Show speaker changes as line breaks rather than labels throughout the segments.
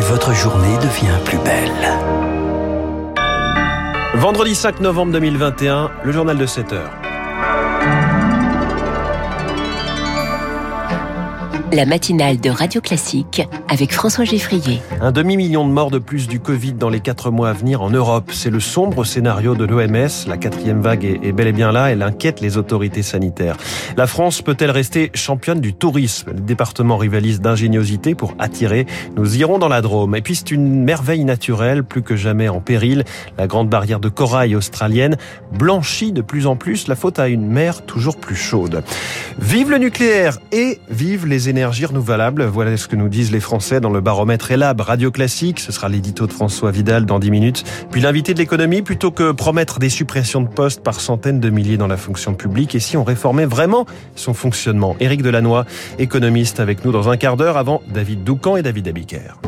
et votre journée devient plus belle.
Vendredi 5 novembre 2021, le journal de 7 heures.
La matinale de Radio Classique avec François Geffrier.
Un demi-million de morts de plus du Covid dans les quatre mois à venir en Europe. C'est le sombre scénario de l'OMS. La quatrième vague est bel et bien là. Elle inquiète les autorités sanitaires. La France peut-elle rester championne du tourisme? Le département rivalise d'ingéniosité pour attirer. Nous irons dans la Drôme. Et puis c'est une merveille naturelle, plus que jamais en péril. La grande barrière de corail australienne blanchit de plus en plus. La faute à une mer toujours plus chaude. Vive le nucléaire et vive les énergies renouvelables. Voilà ce que nous disent les Français dans le baromètre Elab Radio Classique. Ce sera l'édito de François Vidal dans 10 minutes. Puis l'invité de l'économie, plutôt que promettre des suppressions de postes par centaines de milliers dans la fonction publique, et si on réformait vraiment son fonctionnement? Éric Delannoy, économiste avec nous dans un quart d'heure avant David Doucan et David Abiker.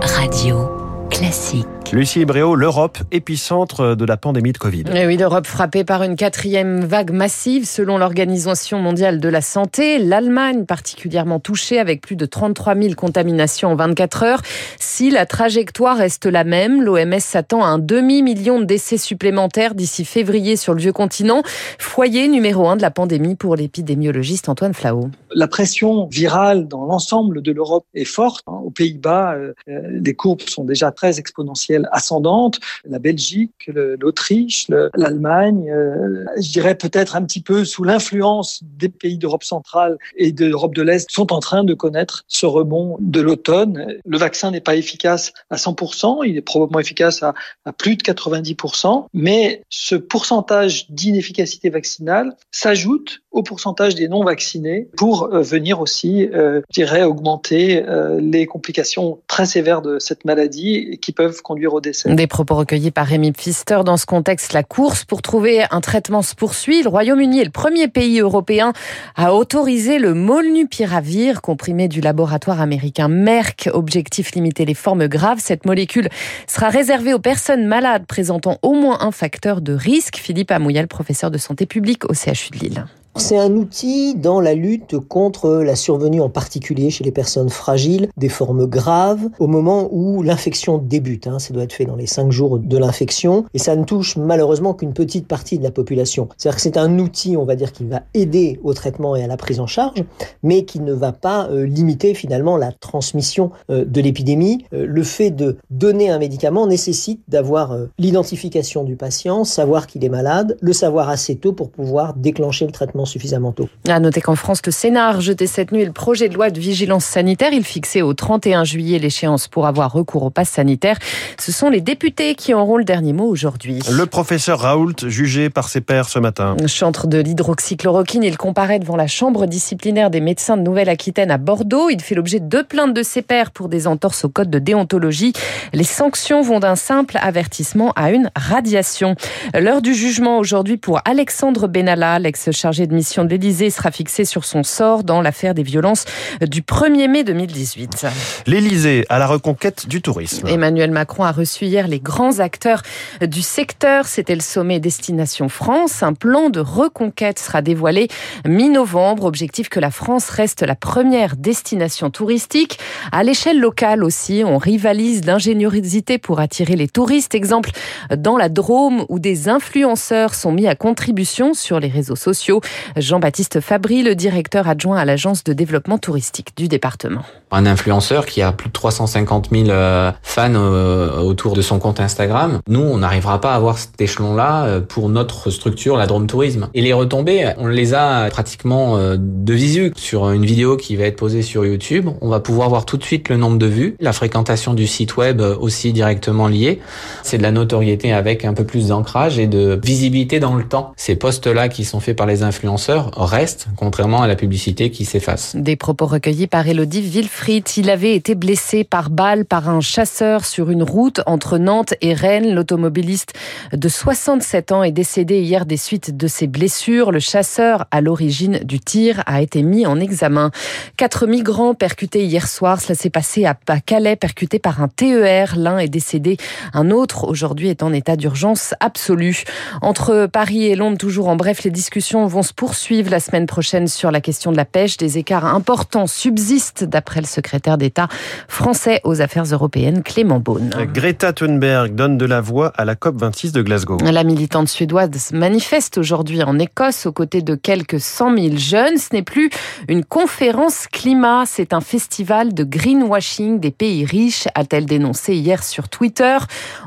Radio classique.
Lucie Bréau, l'Europe, épicentre de la pandémie de Covid.
Et oui, l'Europe frappée par une quatrième vague massive selon l'Organisation mondiale de la santé. L'Allemagne particulièrement touchée avec plus de 33 000 contaminations en 24 heures. Si la trajectoire reste la même, l'OMS s'attend à un demi-million de décès supplémentaires d'ici février sur le vieux continent. Foyer numéro un de la pandémie pour l'épidémiologiste Antoine Flao.
La pression virale dans l'ensemble de l'Europe est forte. Aux Pays-Bas, euh, les courbes sont déjà très exponentielles ascendante. La Belgique, l'Autriche, l'Allemagne, euh, je dirais peut-être un petit peu sous l'influence des pays d'Europe centrale et d'Europe de l'Est, sont en train de connaître ce rebond de l'automne. Le vaccin n'est pas efficace à 100%, il est probablement efficace à, plus de 90%, mais ce pourcentage d'inefficacité vaccinale s'ajoute au pourcentage des non vaccinés pour euh, venir aussi, euh, dirais, augmenter les complications très sévères de cette maladie qui peuvent conduire au décès.
Des propos recueillis par Rémi Pfister. Dans ce contexte, la course pour trouver un traitement se poursuit. Le Royaume-Uni est le premier pays européen à autoriser le molnupiravir, comprimé du laboratoire américain Merck. Objectif limiter les formes graves. Cette molécule sera réservée aux personnes malades présentant au moins un facteur de risque. Philippe Amouyal, professeur de santé publique au CHU de Lille.
C'est un outil dans la lutte contre la survenue en particulier chez les personnes fragiles des formes graves au moment où l'infection débute. Hein. Ça doit être fait dans les cinq jours de l'infection et ça ne touche malheureusement qu'une petite partie de la population. C'est-à-dire que c'est un outil, on va dire, qui va aider au traitement et à la prise en charge, mais qui ne va pas euh, limiter finalement la transmission euh, de l'épidémie. Euh, le fait de donner un médicament nécessite d'avoir l'identification du patient, savoir qu'il est malade, le savoir assez tôt pour pouvoir déclencher le traitement suffisamment tôt.
À noter qu'en France, le Sénat a rejeté cette nuit le projet de loi de vigilance sanitaire. Il fixait au 31 juillet l'échéance pour avoir recours au pass sanitaire. Ce sont les députés qui auront le dernier mot aujourd'hui.
Le professeur Raoult, jugé par ses pairs ce matin.
Chantre de l'hydroxychloroquine, il comparaît devant la chambre disciplinaire des médecins de Nouvelle-Aquitaine à Bordeaux. Il fait l'objet de deux plaintes de ses pairs pour des entorses au code de déontologie. Les sanctions vont d'un simple avertissement à une radiation. L'heure du jugement aujourd'hui pour Alexandre Benalla, l'ex-chargé de mission de l'Élysée sera fixée sur son sort dans l'affaire des violences du 1er mai 2018.
L'Élysée à la reconquête du tourisme.
Emmanuel Macron a reçu hier les grands acteurs du secteur. C'était le sommet Destination France. Un plan de reconquête sera dévoilé mi-novembre. Objectif que la France reste la première destination touristique. À l'échelle locale aussi, on rivalise d'ingéniosité pour attirer les touristes. Exemple dans la Drôme où des influenceurs sont mis à contribution sur les réseaux sociaux. Jean-Baptiste Fabry, le directeur adjoint à l'agence de développement touristique du département.
Un influenceur qui a plus de 350 000 euh, fans euh, autour de son compte Instagram. Nous, on n'arrivera pas à avoir cet échelon-là euh, pour notre structure, la Drone Tourisme. Et les retombées, on les a pratiquement de visu. Sur une vidéo qui va être posée sur YouTube, on va pouvoir voir tout de suite le nombre de vues, la fréquentation du site web aussi directement liée. C'est de la notoriété avec un peu plus d'ancrage et de visibilité dans le temps. Ces posts-là qui sont faits par les influenceurs reste, contrairement à la publicité qui s'efface.
Des propos recueillis par Elodie Wilfried. Il avait été blessé par balle par un chasseur sur une route entre Nantes et Rennes. L'automobiliste de 67 ans est décédé hier des suites de ses blessures. Le chasseur à l'origine du tir a été mis en examen. Quatre migrants percutés hier soir. Cela s'est passé à Calais, percutés par un TER. L'un est décédé. Un autre, aujourd'hui, est en état d'urgence absolue. Entre Paris et Londres, toujours en bref, les discussions vont se poursuivent la semaine prochaine sur la question de la pêche. Des écarts importants subsistent d'après le secrétaire d'État français aux affaires européennes, Clément Beaune.
Greta Thunberg donne de la voix à la COP26 de Glasgow.
La militante suédoise manifeste aujourd'hui en Écosse aux côtés de quelques 100 000 jeunes. Ce n'est plus une conférence climat, c'est un festival de greenwashing des pays riches, a-t-elle dénoncé hier sur Twitter.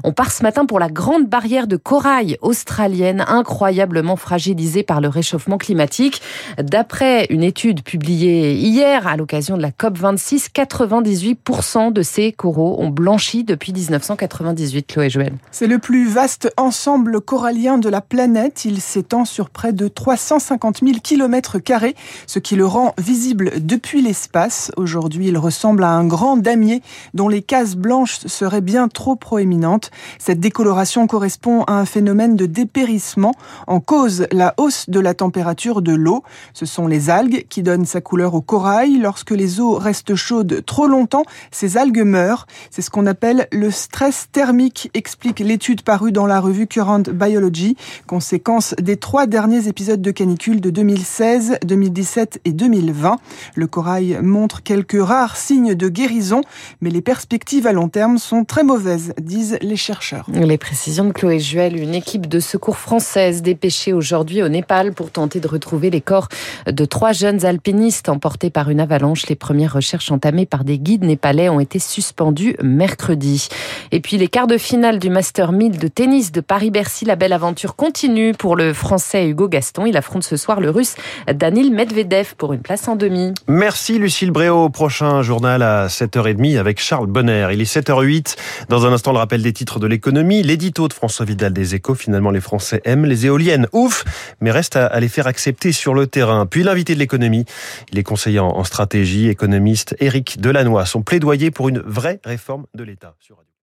On part ce matin pour la grande barrière de corail australienne, incroyablement fragilisée par le réchauffement climatique. D'après une étude publiée hier à l'occasion de la COP26, 98% de ces coraux ont blanchi depuis 1998, Chloé Joël.
C'est le plus vaste ensemble corallien de la planète. Il s'étend sur près de 350 000 km ce qui le rend visible depuis l'espace. Aujourd'hui, il ressemble à un grand damier dont les cases blanches seraient bien trop proéminentes. Cette décoloration correspond à un phénomène de dépérissement en cause la hausse de la température de l'eau. Ce sont les algues qui donnent sa couleur au corail. Lorsque les eaux restent chaudes trop longtemps, ces algues meurent. C'est ce qu'on appelle le stress thermique, explique l'étude parue dans la revue Current Biology, conséquence des trois derniers épisodes de canicule de 2016, 2017 et 2020. Le corail montre quelques rares signes de guérison, mais les perspectives à long terme sont très mauvaises, disent les chercheurs.
Les précisions de Chloé Juel, une équipe de secours française dépêchée aujourd'hui au Népal pour tenter de retrouver les corps de trois jeunes alpinistes emportés par une avalanche. Les premières recherches entamées par des guides népalais ont été suspendues mercredi. Et puis les quarts de finale du Master 1000 de tennis de Paris-Bercy, la belle aventure continue pour le français Hugo Gaston. Il affronte ce soir le russe Danil Medvedev pour une place en demi.
Merci Lucille Bréau. Prochain journal à 7h30 avec Charles Bonner. Il est 7h08. Dans un instant, le rappel des titres de l'économie. L'édito de François Vidal des Échos. Finalement, les Français aiment les éoliennes. Ouf, mais reste à les faire accepter sur le terrain. Puis l'invité de l'économie. Il est conseiller en stratégie, économiste Éric Delannoy. Son plaidoyer pour une vraie réforme de l'État.